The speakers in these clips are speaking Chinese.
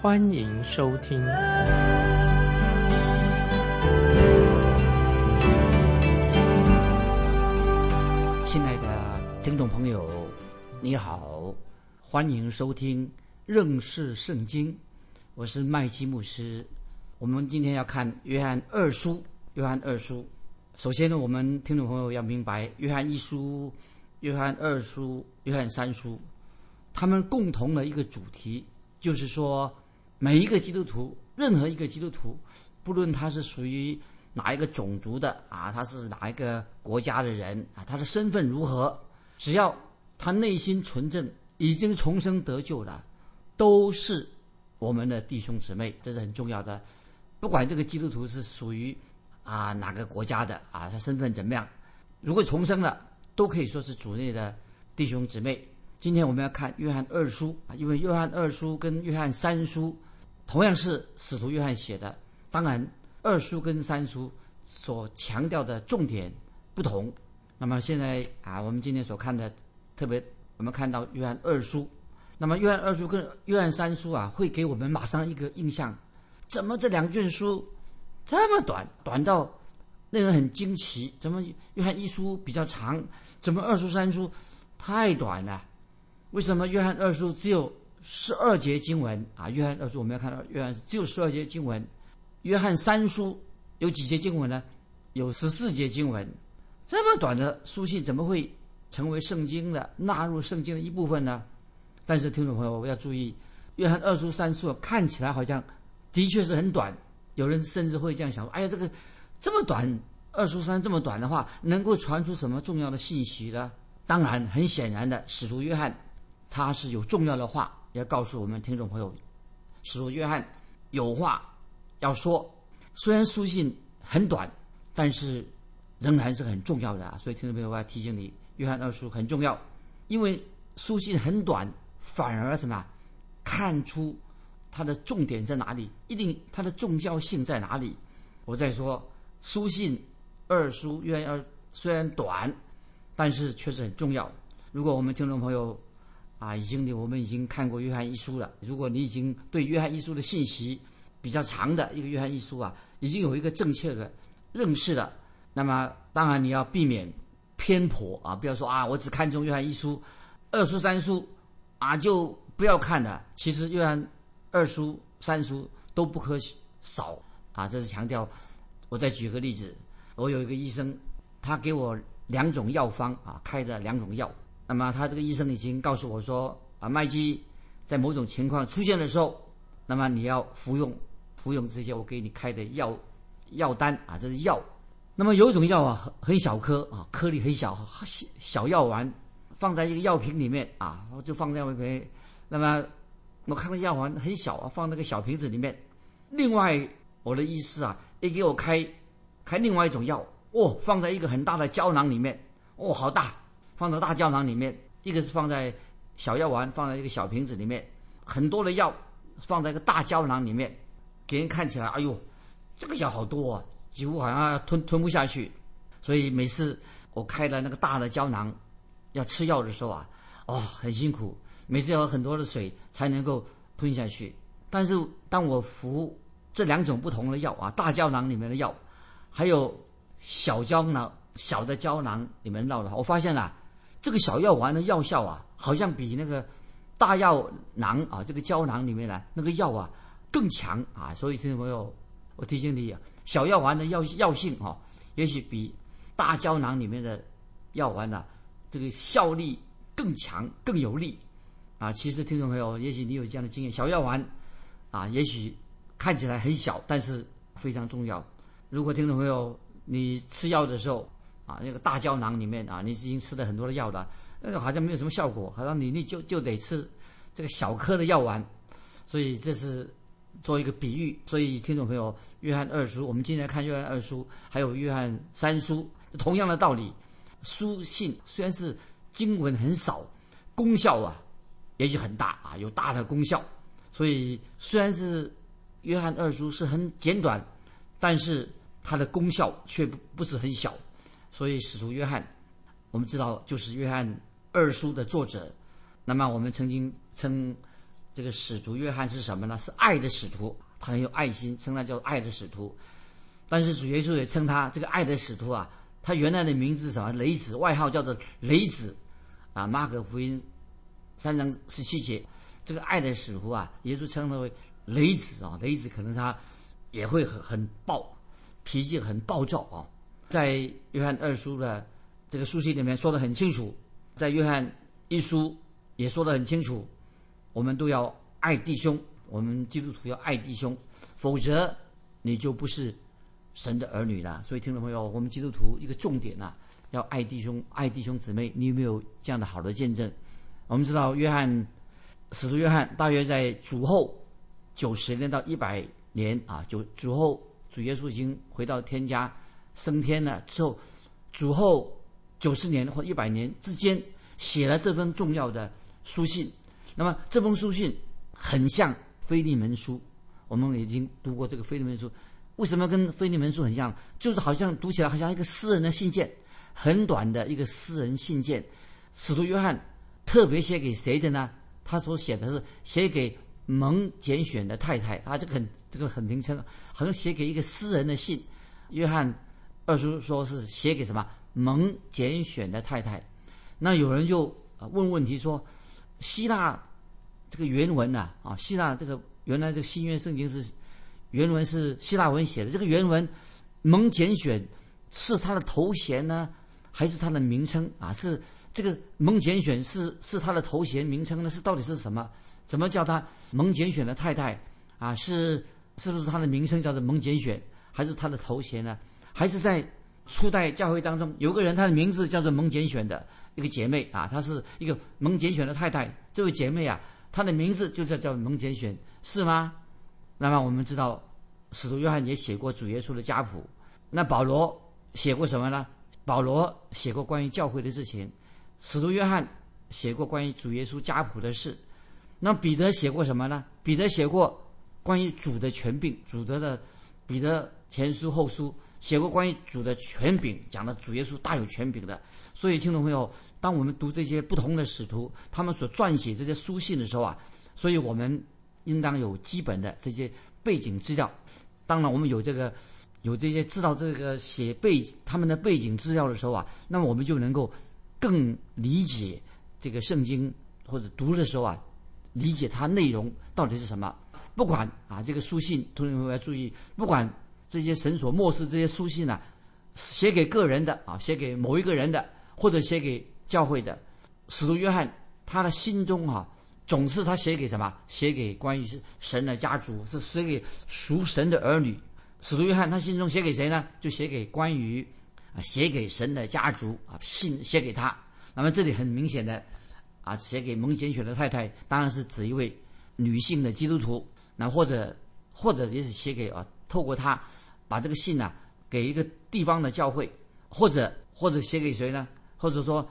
欢迎收听。亲爱的听众朋友，你好，欢迎收听认识圣经，我是麦基牧师。我们今天要看约翰二书，约翰二书。首先呢，我们听众朋友要明白，约翰一书、约翰二书、约翰三书，他们共同的一个主题，就是说，每一个基督徒，任何一个基督徒，不论他是属于哪一个种族的啊，他是哪一个国家的人啊，他的身份如何，只要他内心纯正，已经重生得救了，都是我们的弟兄姊妹，这是很重要的。不管这个基督徒是属于。啊，哪个国家的啊？他身份怎么样？如果重生了，都可以说是主内的弟兄姊妹。今天我们要看约翰二书啊，因为约翰二书跟约翰三书同样是使徒约翰写的。当然，二书跟三书所强调的重点不同。那么现在啊，我们今天所看的，特别我们看到约翰二书。那么约翰二书跟约翰三书啊，会给我们马上一个印象：怎么这两卷书？这么短，短到令人很惊奇。怎么约翰一书比较长？怎么二书三书太短了？为什么约翰二书只有十二节经文啊？约翰二书我们要看到，约翰只有十二节经文。约翰三书有几节经文呢？有十四节经文。这么短的书信怎么会成为圣经的纳入圣经的一部分呢？但是听众朋友要注意，约翰二书三书看起来好像的确是很短。有人甚至会这样想：哎呀，这个这么短，二书三这么短的话，能够传出什么重要的信息呢？当然，很显然的，使徒约翰他是有重要的话要告诉我们听众朋友。使徒约翰有话要说，虽然书信很短，但是仍然是很重要的啊！所以听众朋友，我要提醒你，约翰二书很重要，因为书信很短，反而什么看出。它的重点在哪里？一定它的重要性在哪里？我再说，书信二书约翰二虽然短，但是确实很重要。如果我们听众朋友啊，已经我们已经看过约翰一书了，如果你已经对约翰一书的信息比较长的一个约翰一书啊，已经有一个正确的认识了，那么当然你要避免偏颇啊，不要说啊，我只看重约翰一书，二书三书啊就不要看了。其实约翰。二书、三书都不可少啊！这是强调。我再举个例子，我有一个医生，他给我两种药方啊，开的两种药。那么他这个医生已经告诉我说啊，麦基在某种情况出现的时候，那么你要服用服用这些我给你开的药药单啊，这是药。那么有一种药啊，很很小颗啊，颗粒很小，小小药丸放在一个药瓶里面啊，就放在药瓶。那么我看到药丸很小啊，放那个小瓶子里面。另外，我的医师啊，也给我开开另外一种药哦，放在一个很大的胶囊里面哦，好大，放在大胶囊里面。一个是放在小药丸，放在一个小瓶子里面，很多的药放在一个大胶囊里面，给人看起来，哎呦，这个药好多啊，几乎好像吞吞不下去。所以每次我开了那个大的胶囊要吃药的时候啊，哦，很辛苦。每次要很多的水才能够吞下去，但是当我服这两种不同的药啊，大胶囊里面的药，还有小胶囊小的胶囊里面药的，我发现啊，这个小药丸的药效啊，好像比那个大药囊啊这个胶囊里面的那个药啊更强啊。所以听众朋友，我提醒你，小药丸的药药性啊，也许比大胶囊里面的药丸呢，这个效力更强更有力。啊，其实听众朋友，也许你有这样的经验，小药丸，啊，也许看起来很小，但是非常重要。如果听众朋友你吃药的时候，啊，那个大胶囊里面啊，你已经吃了很多的药了，那个好像没有什么效果，好像你你就就得吃这个小颗的药丸。所以这是做一个比喻。所以，听众朋友，约翰二叔，我们今天看约翰二叔，还有约翰三叔，同样的道理，书信虽然是经文很少，功效啊也许很大啊，有大的功效。所以，虽然是约翰二叔是很简短，但是它的功效却不不是很小。所以，使徒约翰，我们知道就是约翰二书的作者。那么，我们曾经称这个使徒约翰是什么呢？是爱的使徒，他很有爱心，称他叫爱的使徒。但是主耶稣也称他这个爱的使徒啊，他原来的名字是什么？雷子，外号叫做雷子。啊，马可福音三章十七节，这个爱的使徒啊，耶稣称他为雷子啊。雷子可能他也会很很暴，脾气很暴躁啊。在约翰二书的这个书信里面说的很清楚，在约翰一书也说的很清楚，我们都要爱弟兄，我们基督徒要爱弟兄，否则你就不是神的儿女了。所以，听众朋友，我们基督徒一个重点啊，要爱弟兄，爱弟兄姊妹。你有没有这样的好的见证？我们知道，约翰使徒约翰大约在主后九十年到一百年啊，就主后主耶稣已经回到天家。升天了之后，主后九十年或一百年之间写了这封重要的书信。那么这封书信很像《腓利门书》，我们已经读过这个《腓利门书》。为什么跟《腓利门书》很像？就是好像读起来好像一个私人的信件，很短的一个私人信件。使徒约翰特别写给谁的呢？他所写的是写给蒙拣选的太太啊，这个很这个很名称，好像写给一个私人的信。约翰。二叔说是写给什么蒙拣选的太太，那有人就问问题说，希腊这个原文呐啊，希腊这个原来这个新约圣经是原文是希腊文写的，这个原文蒙拣选是他的头衔呢，还是他的名称啊？是这个蒙拣选是是他的头衔名称呢？是到底是什么？怎么叫他蒙拣选的太太啊？是是不是他的名称叫做蒙拣选，还是他的头衔呢？还是在初代教会当中，有个人，他的名字叫做蒙拣选的一个姐妹啊，她是一个蒙拣选的太太。这位姐妹啊，她的名字就叫叫蒙拣选，是吗？那么我们知道，使徒约翰也写过主耶稣的家谱。那保罗写过什么呢？保罗写过关于教会的事情，使徒约翰写过关于主耶稣家谱的事。那彼得写过什么呢？彼得写过关于主的权柄，主的的彼得前书后书。写过关于主的权柄，讲的主耶稣大有权柄的。所以，听众朋友，当我们读这些不同的使徒他们所撰写这些书信的时候啊，所以我们应当有基本的这些背景资料。当然，我们有这个有这些知道这个写背他们的背景资料的时候啊，那么我们就能够更理解这个圣经或者读的时候啊，理解它内容到底是什么。不管啊，这个书信，同学们要注意，不管。这些神所漠视这些书信呢，写给个人的啊，写给某一个人的，或者写给教会的。使徒约翰他的心中啊，总是他写给什么？写给关于是神的家族，是写给属神的儿女。使徒约翰他心中写给谁呢？就写给关于啊，写给神的家族啊，信写给他。那么这里很明显的啊，写给蒙拣选的太太，当然是指一位女性的基督徒。那或者或者也是写给啊。透过他，把这个信呢给一个地方的教会，或者或者写给谁呢？或者说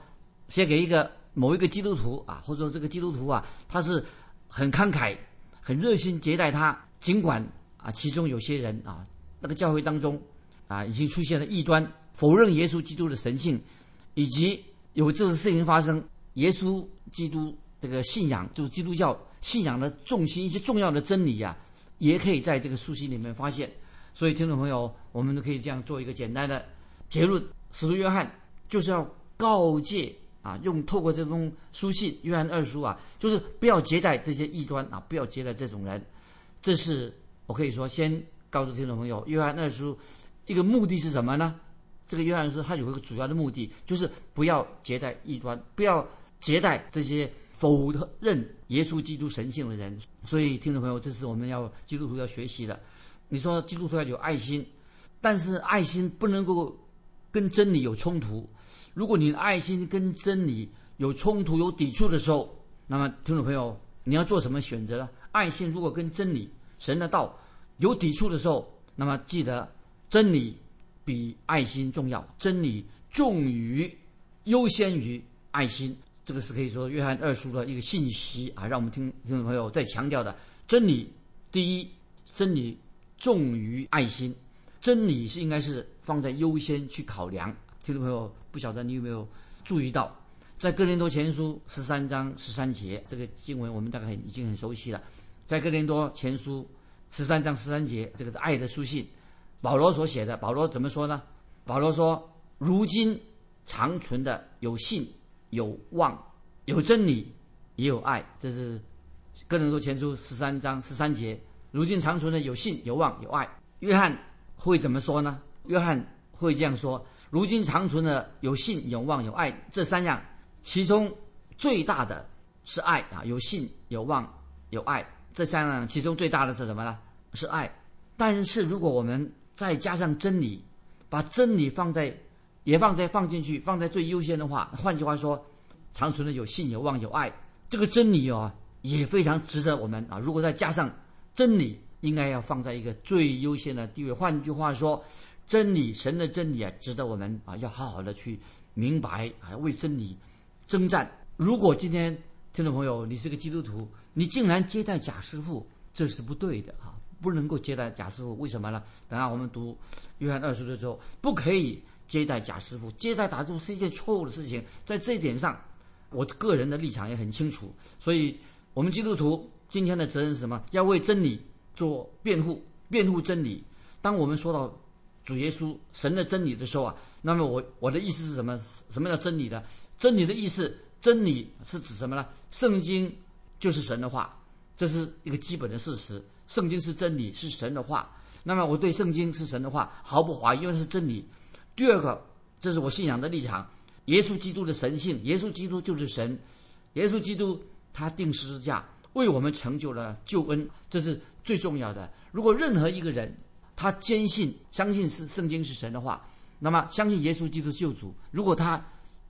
写给一个某一个基督徒啊，或者说这个基督徒啊，他是很慷慨、很热心接待他。尽管啊，其中有些人啊，那个教会当中啊，已经出现了异端，否认耶稣基督的神性，以及有这种事情发生，耶稣基督这个信仰，就是基督教信仰的重心一些重要的真理呀。也可以在这个书信里面发现，所以听众朋友，我们都可以这样做一个简单的结论：使徒约翰就是要告诫啊，用透过这封书信《约翰二书》啊，就是不要接待这些异端啊，不要接待这种人。这是我可以说先告诉听众朋友，《约翰二书》一个目的是什么呢？这个《约翰书》它有一个主要的目的，就是不要接待异端，不要接待这些。否认耶稣基督神性的人，所以听众朋友，这是我们要基督徒要学习的。你说基督徒要有爱心，但是爱心不能够跟真理有冲突。如果你的爱心跟真理有冲突、有抵触的时候，那么听众朋友，你要做什么选择呢？爱心如果跟真理神的道有抵触的时候，那么记得真理比爱心重要，真理重于优先于爱心。这个是可以说约翰二书的一个信息啊，让我们听听众朋友再强调的真理第一，真理重于爱心，真理是应该是放在优先去考量。听众朋友，不晓得你有没有注意到，在哥林多前书十三章十三节这个经文，我们大概已经很熟悉了。在哥林多前书十三章十三节，这个是爱的书信，保罗所写的。保罗怎么说呢？保罗说：“如今长存的有信。”有望，有真理，也有爱，这是哥林多前书十三章十三节。如今长存的有信、有望、有爱。约翰会怎么说呢？约翰会这样说：如今长存的有信、有望、有爱这三样，其中最大的是爱啊！有信、有望、有爱这三样，其中最大的是什么呢？是爱。但是如果我们再加上真理，把真理放在。也放在放进去，放在最优先的话。换句话说，长存的有信、有望、有爱，这个真理哦，也非常值得我们啊。如果再加上真理，应该要放在一个最优先的地位。换句话说，真理，神的真理啊，值得我们啊，要好好的去明白啊，为真理征战。如果今天听众朋友你是个基督徒，你竟然接待假师傅，这是不对的啊，不能够接待假师傅。为什么呢？等下我们读约翰二书的时候，不可以。接待假师傅，接待打住是一件错误的事情。在这一点上，我个人的立场也很清楚。所以，我们基督徒今天的责任是什么？要为真理做辩护，辩护真理。当我们说到主耶稣神的真理的时候啊，那么我我的意思是什么？什么叫真理的？真理的意思，真理是指什么呢？圣经就是神的话，这是一个基本的事实。圣经是真理，是神的话。那么我对圣经是神的话毫不怀疑，因为是真理。第二个，这是我信仰的立场。耶稣基督的神性，耶稣基督就是神。耶稣基督他定十字架，为我们成就了救恩，这是最重要的。如果任何一个人他坚信、相信是圣经是神的话，那么相信耶稣基督救主，如果他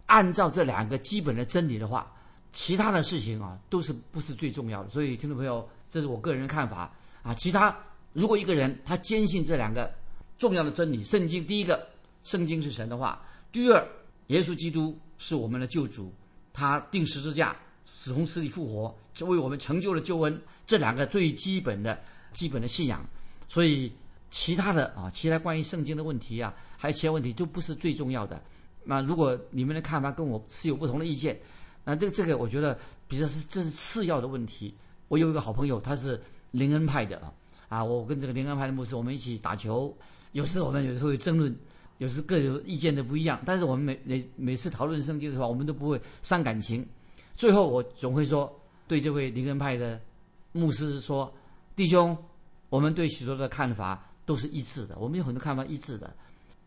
按照这两个基本的真理的话，其他的事情啊都是不是最重要的。所以，听众朋友，这是我个人的看法啊。其他如果一个人他坚信这两个重要的真理，圣经第一个。圣经是神的话。第二，耶稣基督是我们的救主，他定十字架，死从死里复活，就为我们成就了救恩。这两个最基本的、基本的信仰。所以，其他的啊，其他关于圣经的问题啊，还有其他问题都不是最重要的。那如果你们的看法跟我是有不同的意见，那这个这个，我觉得比较是这是次要的问题。我有一个好朋友，他是灵恩派的啊，啊，我跟这个灵恩派的牧师，我们一起打球，有时我们有时候会争论。有时各有意见的不一样，但是我们每每每次讨论圣经的时候，我们都不会伤感情。最后我总会说，对这位灵恩派的牧师说：“弟兄，我们对许多的看法都是一致的，我们有很多看法一致的。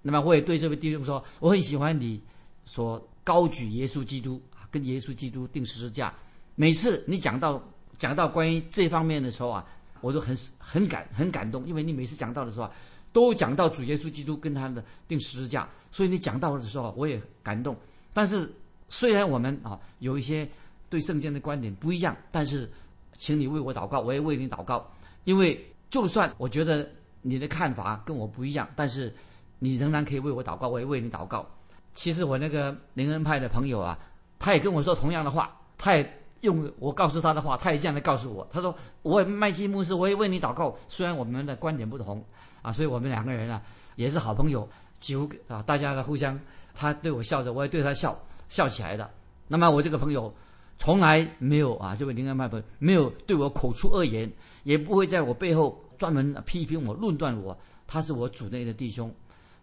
那么我也对这位弟兄说，我很喜欢你所高举耶稣基督啊，跟耶稣基督定十字架。每次你讲到讲到关于这方面的时候啊，我都很很感很感动，因为你每次讲到的时候。”都讲到主耶稣基督跟他的定十字架，所以你讲到的时候，我也感动。但是虽然我们啊有一些对圣经的观点不一样，但是请你为我祷告，我也为你祷告。因为就算我觉得你的看法跟我不一样，但是你仍然可以为我祷告，我也为你祷告。其实我那个灵恩派的朋友啊，他也跟我说同样的话，他也用我告诉他的话，他也这样的告诉我。他说：“我麦基牧师，我也为你祷告。”虽然我们的观点不同。啊，所以我们两个人啊也是好朋友，几乎啊大家的互相，他对我笑着，我也对他笑笑起来的。那么我这个朋友从来没有啊，这位灵恩派朋友没有对我口出恶言，也不会在我背后专门批评我、论断我。他是我主内的弟兄，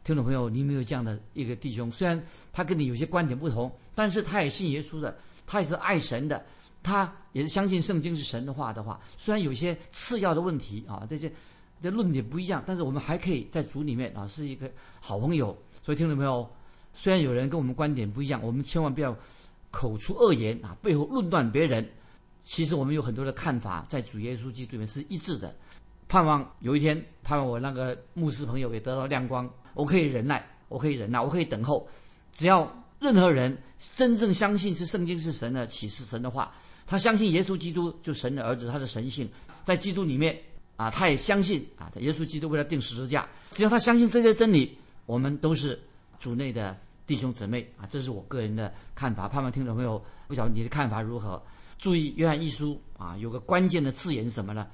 听众朋友，你没有这样的一个弟兄，虽然他跟你有些观点不同，但是他也信耶稣的，他也是爱神的，他也是相信圣经是神的话的话。虽然有些次要的问题啊，这些。这论点不一样，但是我们还可以在组里面啊是一个好朋友。所以听众朋友，虽然有人跟我们观点不一样，我们千万不要口出恶言啊，背后论断别人。其实我们有很多的看法，在主耶稣基督里面是一致的。盼望有一天，盼望我那个牧师朋友也得到亮光。我可以忍耐，我可以忍耐，我可以等候。只要任何人真正相信是圣经是神的启示，神的话，他相信耶稣基督就神的儿子，他的神性在基督里面。啊，他也相信啊，耶稣基督为他定十字架。只要他相信这些真理，我们都是主内的弟兄姊妹啊。这是我个人的看法，盼望听众朋友不晓得你的看法如何。注意约翰一书啊，有个关键的字眼是什么呢？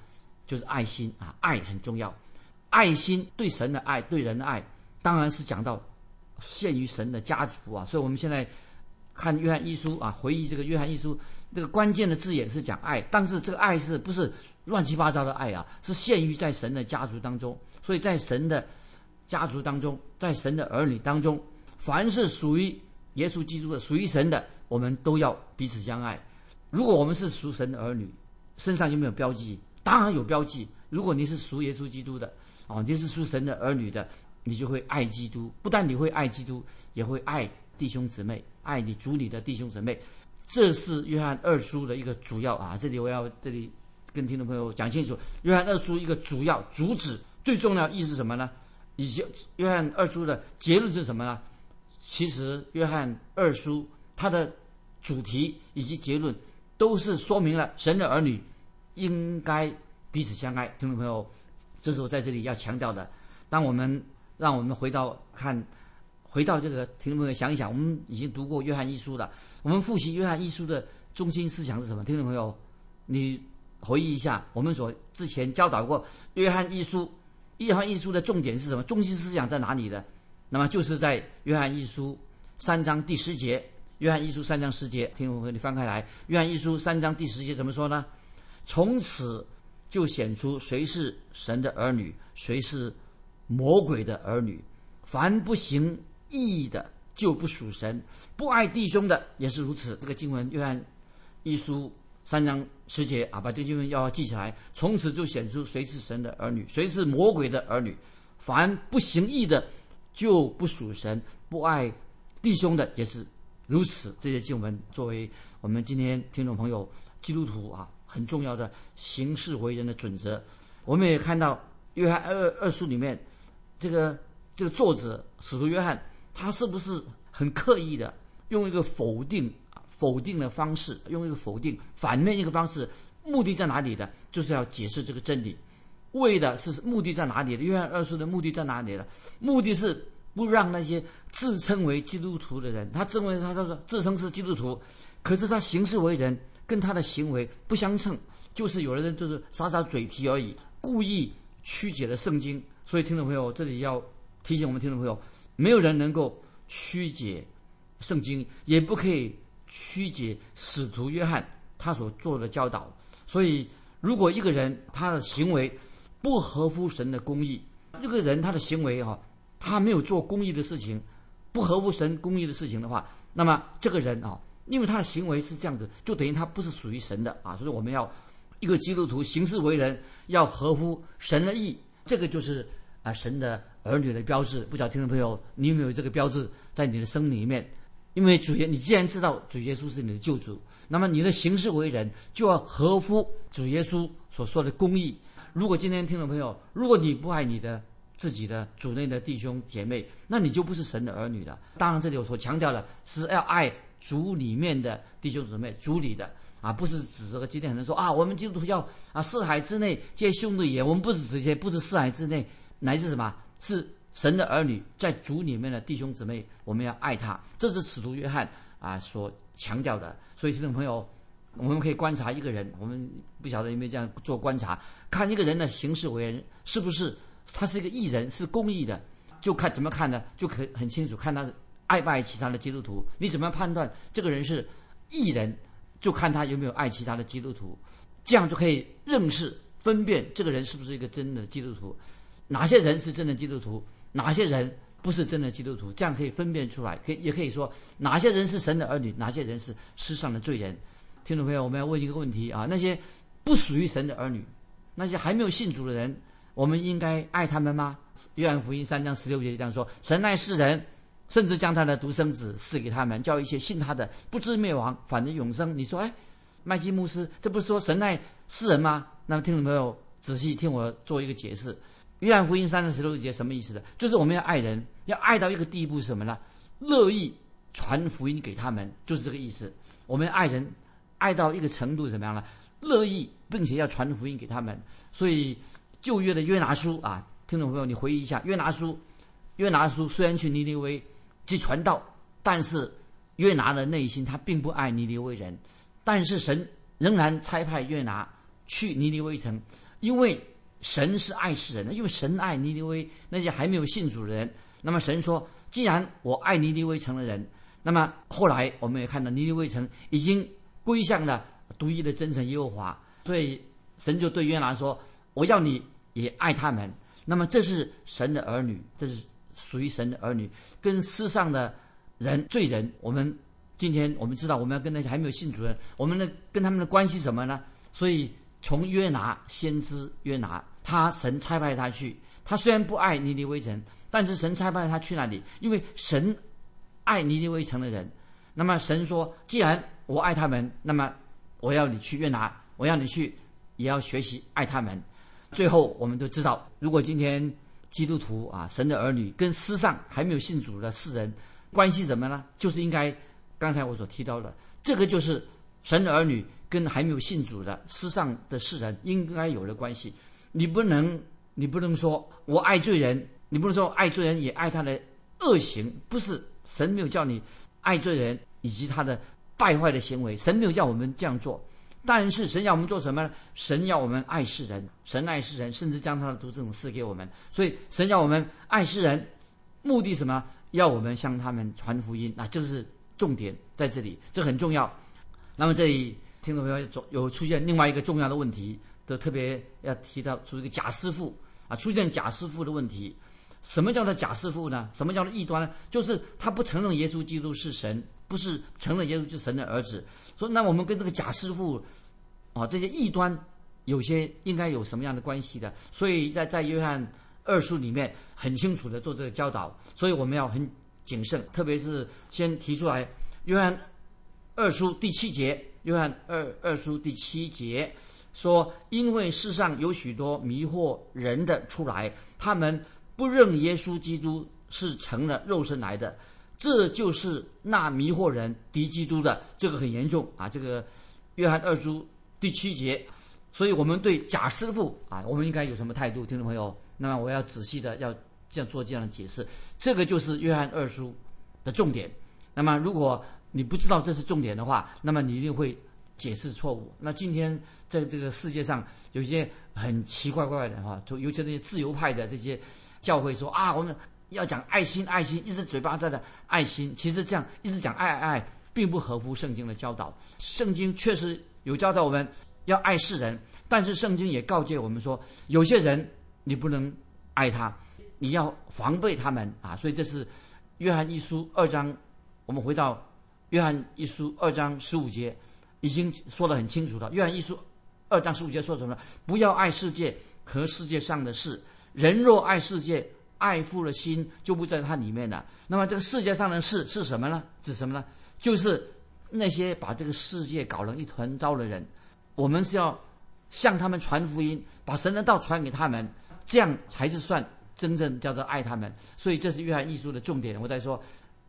就是爱心啊，爱很重要。爱心对神的爱，对人的爱，当然是讲到限于神的家族啊。所以我们现在看约翰一书啊，回忆这个约翰一书，这个关键的字眼是讲爱，但是这个爱是不是乱七八糟的爱啊？是限于在神的家族当中。所以在神的家族当中，在神的儿女当中，凡是属于耶稣基督的、属于神的，我们都要彼此相爱。如果我们是属神的儿女，身上有没有标记？当然有标记。如果你是属耶稣基督的。哦，你是属神的儿女的，你就会爱基督。不但你会爱基督，也会爱弟兄姊妹，爱你主你的弟兄姊妹。这是约翰二书的一个主要啊。这里我要这里跟听众朋友讲清楚，约翰二书一个主要主旨、最重要意思是什么呢？以及约翰二书的结论是什么呢？其实约翰二书它的主题以及结论都是说明了神的儿女应该彼此相爱。听众朋友。这是我在这里要强调的。当我们让我们回到看，回到这个听众朋友想一想，我们已经读过约翰一书了。我们复习约翰一书的中心思想是什么？听众朋友，你回忆一下，我们所之前教导过约翰一书，约翰一书的重点是什么？中心思想在哪里的？那么就是在约翰一书三章第十节。约翰一书三章十节，听众朋友你翻开来，约翰一书三章第十节怎么说呢？从此。就显出谁是神的儿女，谁是魔鬼的儿女。凡不行义的，就不属神；不爱弟兄的，也是如此。这个经文，约翰一书三章十节啊，把这经文要记起来。从此就显出谁是神的儿女，谁是魔鬼的儿女。凡不行义的，就不属神；不爱弟兄的，也是如此。这些经文作为我们今天听众朋友基督徒啊。很重要的行事为人的准则，我们也看到约翰二二书里面，这个这个作者使徒约翰，他是不是很刻意的用一个否定否定的方式，用一个否定反面一个方式，目的在哪里的？就是要解释这个真理，为的是目的在哪里的？约翰二书的目的在哪里的？目的是不让那些自称为基督徒的人，他认为他他说自称是基督徒，可是他行事为人。跟他的行为不相称，就是有的人就是耍耍嘴皮而已，故意曲解了圣经。所以听众朋友，这里要提醒我们听众朋友，没有人能够曲解圣经，也不可以曲解使徒约翰他所做的教导。所以，如果一个人他的行为不合乎神的公义，这个人他的行为哈，他没有做公义的事情，不合乎神公义的事情的话，那么这个人啊。因为他的行为是这样子，就等于他不是属于神的啊，所以我们要一个基督徒行事为人要合乎神的意，这个就是啊神的儿女的标志。不知道听众朋友，你有没有这个标志在你的生命里面？因为主耶，你既然知道主耶稣是你的救主，那么你的行事为人就要合乎主耶稣所说的公义。如果今天听众朋友，如果你不爱你的自己的主内的弟兄姐妹，那你就不是神的儿女了。当然，这里我所强调的是要爱。族里面的弟兄姊妹，族里的啊，不是指这个今天很多人说啊，我们基督徒要啊四海之内皆兄弟也。我们不是指这些，不是四海之内，乃是什么？是神的儿女在族里面的弟兄姊妹，我们要爱他。这是使徒约翰啊所强调的。所以听众朋友，我们可以观察一个人，我们不晓得有没有这样做观察，看一个人的行事为人是不是他是一个义人，是公义的，就看怎么看呢？就可很清楚，看他。爱不爱其他的基督徒？你怎么样判断这个人是艺人？就看他有没有爱其他的基督徒，这样就可以认识、分辨这个人是不是一个真的基督徒。哪些人是真的基督徒？哪些人不是真的基督徒？这样可以分辨出来。可以也可以说，哪些人是神的儿女？哪些人是世上的罪人？听众朋友，我们要问一个问题啊：那些不属于神的儿女，那些还没有信主的人，我们应该爱他们吗？约翰福音三章十六节这样说：神爱世人。甚至将他的独生子赐给他们，叫一些信他的不知灭亡，反正永生。你说，哎，麦基牧师，这不是说神爱世人吗？那么听众朋友仔细听我做一个解释。约翰福音三十六节什么意思的？就是我们要爱人，要爱到一个地步是什么呢？乐意传福音给他们，就是这个意思。我们爱人爱到一个程度怎么样呢？乐意并且要传福音给他们。所以旧约的约拿书啊，听众朋友，你回忆一下，约拿书，约拿书虽然去尼尼微去传道，但是约拿的内心他并不爱尼尼微人，但是神仍然差派约拿去尼尼微城，因为神是爱世人的，因为神爱尼尼微那些还没有信主的人。那么神说，既然我爱尼尼微城的人，那么后来我们也看到尼尼微城已经归向了独一的真神耶和华，所以神就对约拿说：“我要你也爱他们。”那么这是神的儿女，这是属于神的儿女，跟世上的人罪人，我们今天我们知道我们要跟那些还没有信主的人，我们的跟他们的关系什么呢？所以从约拿先知约拿，他神差派他去，他虽然不爱尼尼微城，但是神差派他去那里，因为神爱尼尼微城的人。那么神说，既然我爱他们，那么我要你去越拿，我要你去，也要学习爱他们。最后，我们都知道，如果今天基督徒啊，神的儿女跟世上还没有信主的世人关系怎么呢？就是应该刚才我所提到的，这个就是神的儿女跟还没有信主的世上的世人应该有的关系。你不能，你不能说我爱罪人，你不能说爱罪人也爱他的恶行，不是神没有叫你爱罪人以及他的败坏的行为，神没有叫我们这样做。但是神要我们做什么呢？神要我们爱世人，神爱世人，甚至将他的独生子赐给我们。所以神要我们爱世人，目的什么？要我们向他们传福音。那这是重点在这里，这很重要。那么这里听众朋友有出现另外一个重要的问题，都特别要提到，出一个假师傅啊，出现假师傅的问题。什么叫做假师傅呢？什么叫做异端呢？就是他不承认耶稣基督是神，不是承认耶稣是神的儿子。说那我们跟这个假师傅。啊，这些异端有些应该有什么样的关系的？所以在在约翰二书里面很清楚的做这个教导，所以我们要很谨慎，特别是先提出来，约翰二书第七节，约翰二二书第七节说，因为世上有许多迷惑人的出来，他们不认耶稣基督是成了肉身来的，这就是那迷惑人敌基督的，这个很严重啊！这个约翰二书。第七节，所以我们对假师傅啊，我们应该有什么态度？听众朋友，那么我要仔细的要这样做这样的解释。这个就是约翰二书的重点。那么如果你不知道这是重点的话，那么你一定会解释错误。那今天在这个世界上有些很奇怪怪的哈，就尤其那些自由派的这些教会说啊，我们要讲爱心，爱心，一直嘴巴在的爱心，其实这样一直讲爱爱爱，并不合乎圣经的教导。圣经确实。有教导我们要爱世人，但是圣经也告诫我们说，有些人你不能爱他，你要防备他们啊。所以这是约翰一书二章，我们回到约翰一书二章十五节，已经说得很清楚了。约翰一书二章十五节说什么？不要爱世界和世界上的事。人若爱世界，爱父的心就不在它里面了。那么这个世界上的事是什么呢？指什么呢？就是。那些把这个世界搞成一团糟的人，我们是要向他们传福音，把神的道传给他们，这样才是算真正叫做爱他们。所以这是约翰一书的重点。我在说，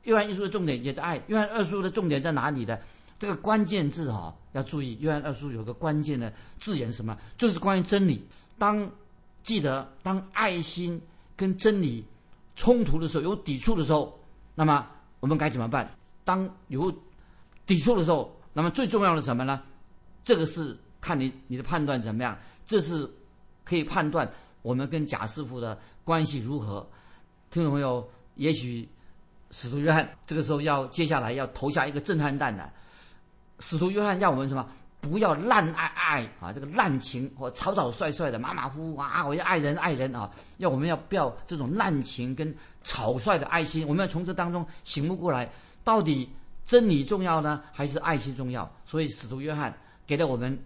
约翰一书的重点也在爱。约翰二书的重点在哪里的？这个关键字哈要注意。约翰二书有个关键的字眼是什么？就是关于真理。当记得当爱心跟真理冲突的时候，有抵触的时候，那么我们该怎么办？当有抵触的时候，那么最重要的什么呢？这个是看你你的判断怎么样，这是可以判断我们跟贾师傅的关系如何。听众朋友，也许使徒约翰这个时候要接下来要投下一个震撼弹的。使徒约翰要我们什么？不要滥爱爱啊，这个滥情或草草率率的马马虎虎啊，我要爱人爱人啊，要我们要不要这种滥情跟草率的爱心？我们要从这当中醒悟过来，到底。真理重要呢，还是爱心重要？所以使徒约翰给了我们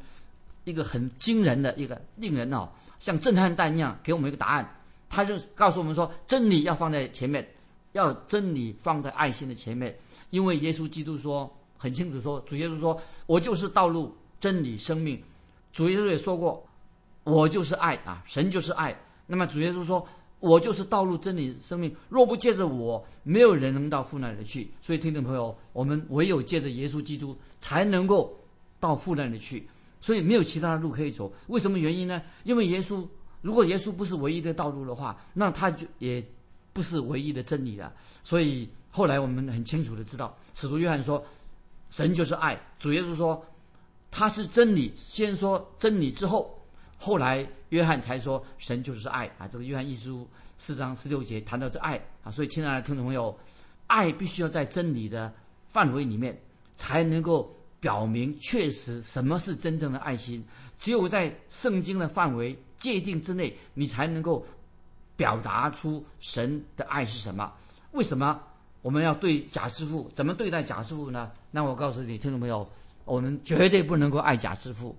一个很惊人的一个令人哦，像震撼弹一样给我们一个答案。他就告诉我们说，真理要放在前面，要真理放在爱心的前面。因为耶稣基督说很清楚说，主耶稣说：“我就是道路、真理、生命。”主耶稣也说过：“我就是爱啊，神就是爱。”那么主耶稣说。我就是道路、真理、生命。若不借着我，没有人能到父那里去。所以，听众朋友，我们唯有借着耶稣基督，才能够到父那里去。所以，没有其他的路可以走。为什么原因呢？因为耶稣如果耶稣不是唯一的道路的话，那他就也不是唯一的真理了。所以后来我们很清楚的知道，使徒约翰说，神就是爱。主耶稣说，他是真理。先说真理之后，后来约翰才说，神就是爱啊。这个约翰一书四章十六节谈到这爱啊。所以亲爱的听众朋友，爱必须要在真理的范围里面，才能够表明确实什么是真正的爱心。只有在圣经的范围界定之内，你才能够表达出神的爱是什么。为什么我们要对贾师傅怎么对待贾师傅呢？那我告诉你，听众朋友，我们绝对不能够爱贾师傅。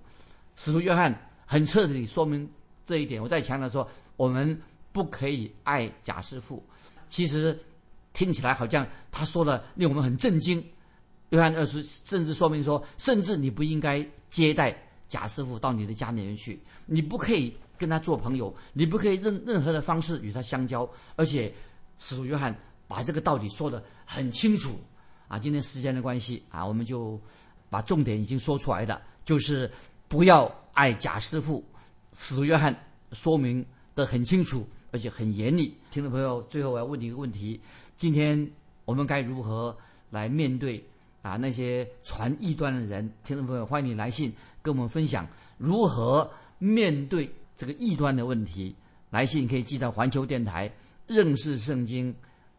使徒约翰很彻底说明这一点。我再强调说，我们不可以爱贾师傅。其实听起来好像他说的令我们很震惊。约翰二书甚至说明说，甚至你不应该接待。贾师傅到你的家里面去，你不可以跟他做朋友，你不可以任任何的方式与他相交。而且，使徒约翰把这个道理说得很清楚啊。今天时间的关系啊，我们就把重点已经说出来的，就是不要爱贾师傅。使徒约翰说明的很清楚，而且很严厉。听众朋友，最后我要问你一个问题：今天我们该如何来面对？啊，那些传异端的人，听众朋友，欢迎你来信跟我们分享如何面对这个异端的问题。来信可以寄到环球电台认识圣经